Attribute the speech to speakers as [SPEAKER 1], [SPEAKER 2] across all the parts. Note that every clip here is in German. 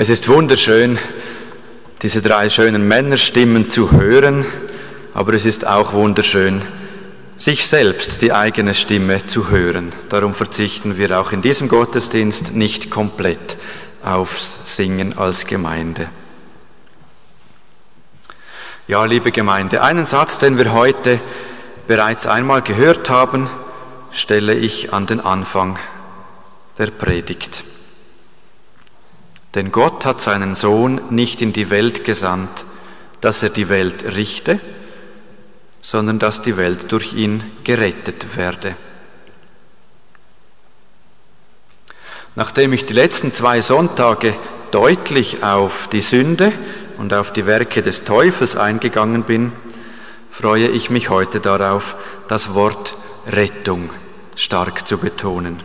[SPEAKER 1] Es ist wunderschön, diese drei schönen Männerstimmen zu hören, aber es ist auch wunderschön, sich selbst die eigene Stimme zu hören. Darum verzichten wir auch in diesem Gottesdienst nicht komplett aufs Singen als Gemeinde. Ja, liebe Gemeinde, einen Satz, den wir heute bereits einmal gehört haben, stelle ich an den Anfang der Predigt. Denn Gott hat seinen Sohn nicht in die Welt gesandt, dass er die Welt richte, sondern dass die Welt durch ihn gerettet werde. Nachdem ich die letzten zwei Sonntage deutlich auf die Sünde und auf die Werke des Teufels eingegangen bin, freue ich mich heute darauf, das Wort Rettung stark zu betonen.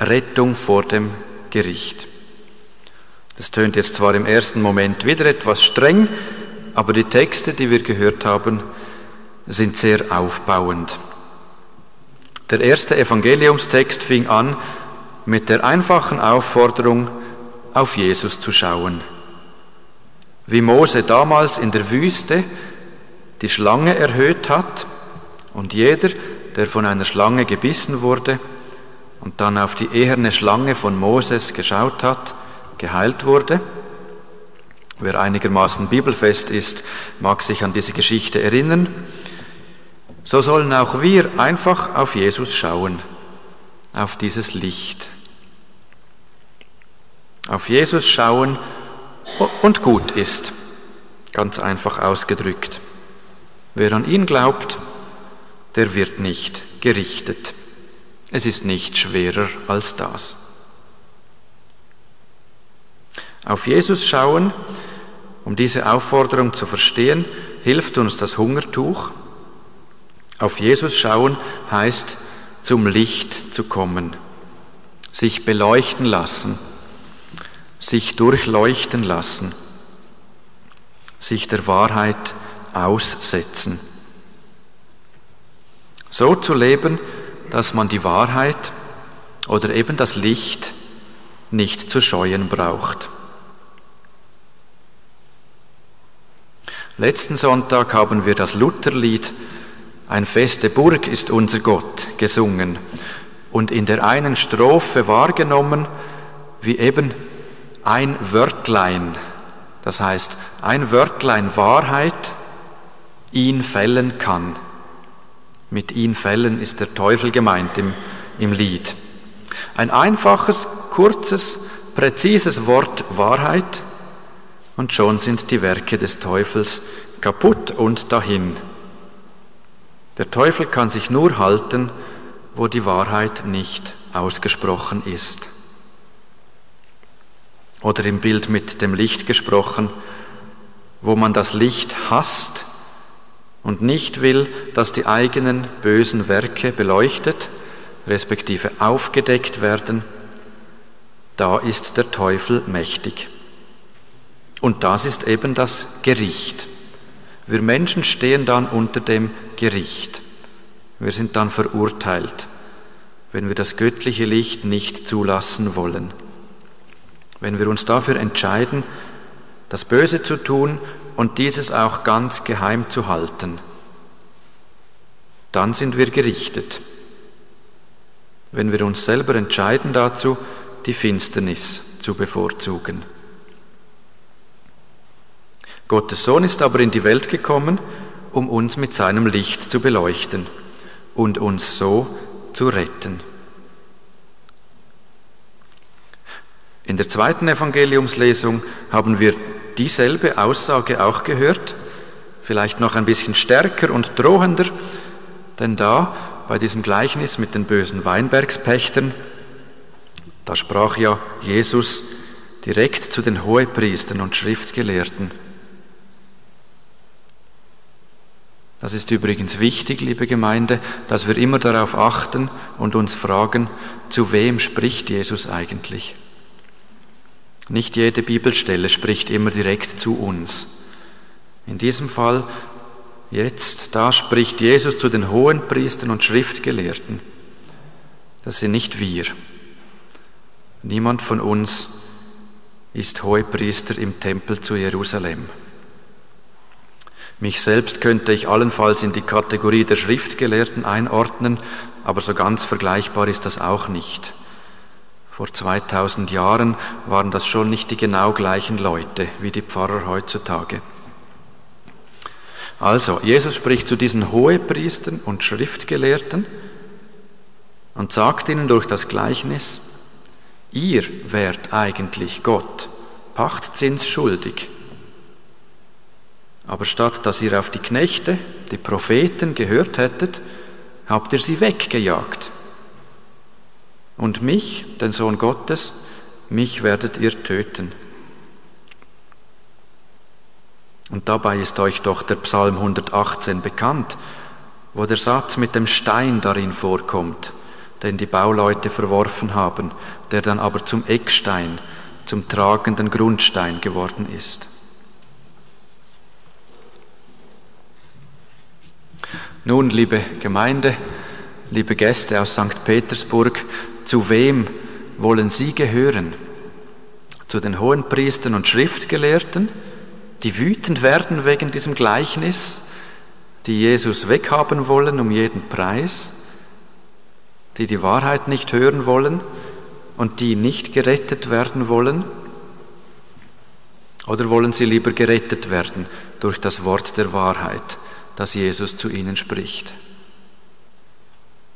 [SPEAKER 1] Rettung vor dem Gericht. Das tönt jetzt zwar im ersten Moment wieder etwas streng, aber die Texte, die wir gehört haben, sind sehr aufbauend. Der erste Evangeliumstext fing an mit der einfachen Aufforderung, auf Jesus zu schauen. Wie Mose damals in der Wüste die Schlange erhöht hat und jeder, der von einer Schlange gebissen wurde und dann auf die eherne Schlange von Moses geschaut hat, geheilt wurde. Wer einigermaßen bibelfest ist, mag sich an diese Geschichte erinnern. So sollen auch wir einfach auf Jesus schauen, auf dieses Licht. Auf Jesus schauen und gut ist, ganz einfach ausgedrückt. Wer an ihn glaubt, der wird nicht gerichtet. Es ist nicht schwerer als das. Auf Jesus schauen, um diese Aufforderung zu verstehen, hilft uns das Hungertuch. Auf Jesus schauen heißt, zum Licht zu kommen, sich beleuchten lassen, sich durchleuchten lassen, sich der Wahrheit aussetzen. So zu leben, dass man die Wahrheit oder eben das Licht nicht zu scheuen braucht. Letzten Sonntag haben wir das Lutherlied Ein feste Burg ist unser Gott gesungen und in der einen Strophe wahrgenommen, wie eben ein Wörtlein, das heißt ein Wörtlein Wahrheit, ihn fällen kann. Mit ihn fällen ist der Teufel gemeint im, im Lied. Ein einfaches, kurzes, präzises Wort Wahrheit, und schon sind die Werke des Teufels kaputt und dahin. Der Teufel kann sich nur halten, wo die Wahrheit nicht ausgesprochen ist. Oder im Bild mit dem Licht gesprochen, wo man das Licht hasst und nicht will, dass die eigenen bösen Werke beleuchtet, respektive aufgedeckt werden, da ist der Teufel mächtig. Und das ist eben das Gericht. Wir Menschen stehen dann unter dem Gericht. Wir sind dann verurteilt, wenn wir das göttliche Licht nicht zulassen wollen. Wenn wir uns dafür entscheiden, das Böse zu tun und dieses auch ganz geheim zu halten, dann sind wir gerichtet. Wenn wir uns selber entscheiden dazu, die Finsternis zu bevorzugen. Gottes Sohn ist aber in die Welt gekommen, um uns mit seinem Licht zu beleuchten und uns so zu retten. In der zweiten Evangeliumslesung haben wir dieselbe Aussage auch gehört, vielleicht noch ein bisschen stärker und drohender, denn da bei diesem Gleichnis mit den bösen Weinbergspächtern, da sprach ja Jesus direkt zu den Hohepriestern und Schriftgelehrten. Das ist übrigens wichtig, liebe Gemeinde, dass wir immer darauf achten und uns fragen, zu wem spricht Jesus eigentlich? Nicht jede Bibelstelle spricht immer direkt zu uns. In diesem Fall, jetzt, da spricht Jesus zu den hohen Priestern und Schriftgelehrten. Das sind nicht wir. Niemand von uns ist Hohepriester im Tempel zu Jerusalem. Mich selbst könnte ich allenfalls in die Kategorie der Schriftgelehrten einordnen, aber so ganz vergleichbar ist das auch nicht. Vor 2000 Jahren waren das schon nicht die genau gleichen Leute wie die Pfarrer heutzutage. Also, Jesus spricht zu diesen Hohepriestern und Schriftgelehrten und sagt ihnen durch das Gleichnis, ihr wärt eigentlich Gott, Pachtzins schuldig. Aber statt dass ihr auf die Knechte, die Propheten gehört hättet, habt ihr sie weggejagt. Und mich, den Sohn Gottes, mich werdet ihr töten. Und dabei ist euch doch der Psalm 118 bekannt, wo der Satz mit dem Stein darin vorkommt, den die Bauleute verworfen haben, der dann aber zum Eckstein, zum tragenden Grundstein geworden ist. Nun, liebe Gemeinde, liebe Gäste aus St. Petersburg, zu wem wollen Sie gehören? Zu den Hohenpriestern und Schriftgelehrten, die wütend werden wegen diesem Gleichnis, die Jesus weghaben wollen um jeden Preis, die die Wahrheit nicht hören wollen und die nicht gerettet werden wollen? Oder wollen sie lieber gerettet werden durch das Wort der Wahrheit? Das Jesus zu ihnen spricht.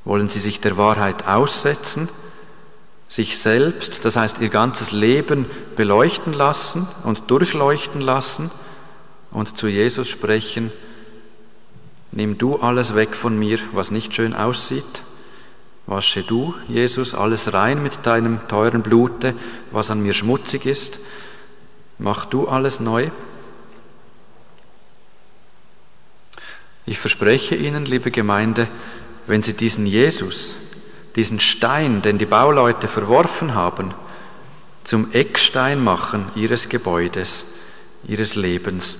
[SPEAKER 1] Wollen sie sich der Wahrheit aussetzen, sich selbst, das heißt ihr ganzes Leben beleuchten lassen und durchleuchten lassen und zu Jesus sprechen, nimm du alles weg von mir, was nicht schön aussieht, wasche du, Jesus, alles rein mit deinem teuren Blute, was an mir schmutzig ist, mach du alles neu. Ich verspreche Ihnen, liebe Gemeinde, wenn Sie diesen Jesus, diesen Stein, den die Bauleute verworfen haben, zum Eckstein machen Ihres Gebäudes, Ihres Lebens,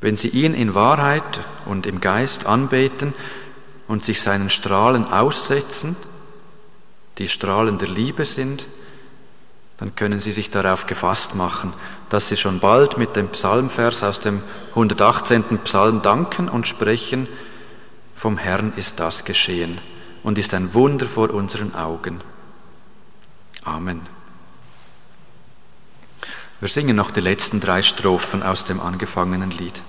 [SPEAKER 1] wenn Sie ihn in Wahrheit und im Geist anbeten und sich seinen Strahlen aussetzen, die Strahlen der Liebe sind, dann können Sie sich darauf gefasst machen, dass Sie schon bald mit dem Psalmvers aus dem 118. Psalm danken und sprechen, vom Herrn ist das geschehen und ist ein Wunder vor unseren Augen. Amen. Wir singen noch die letzten drei Strophen aus dem angefangenen Lied.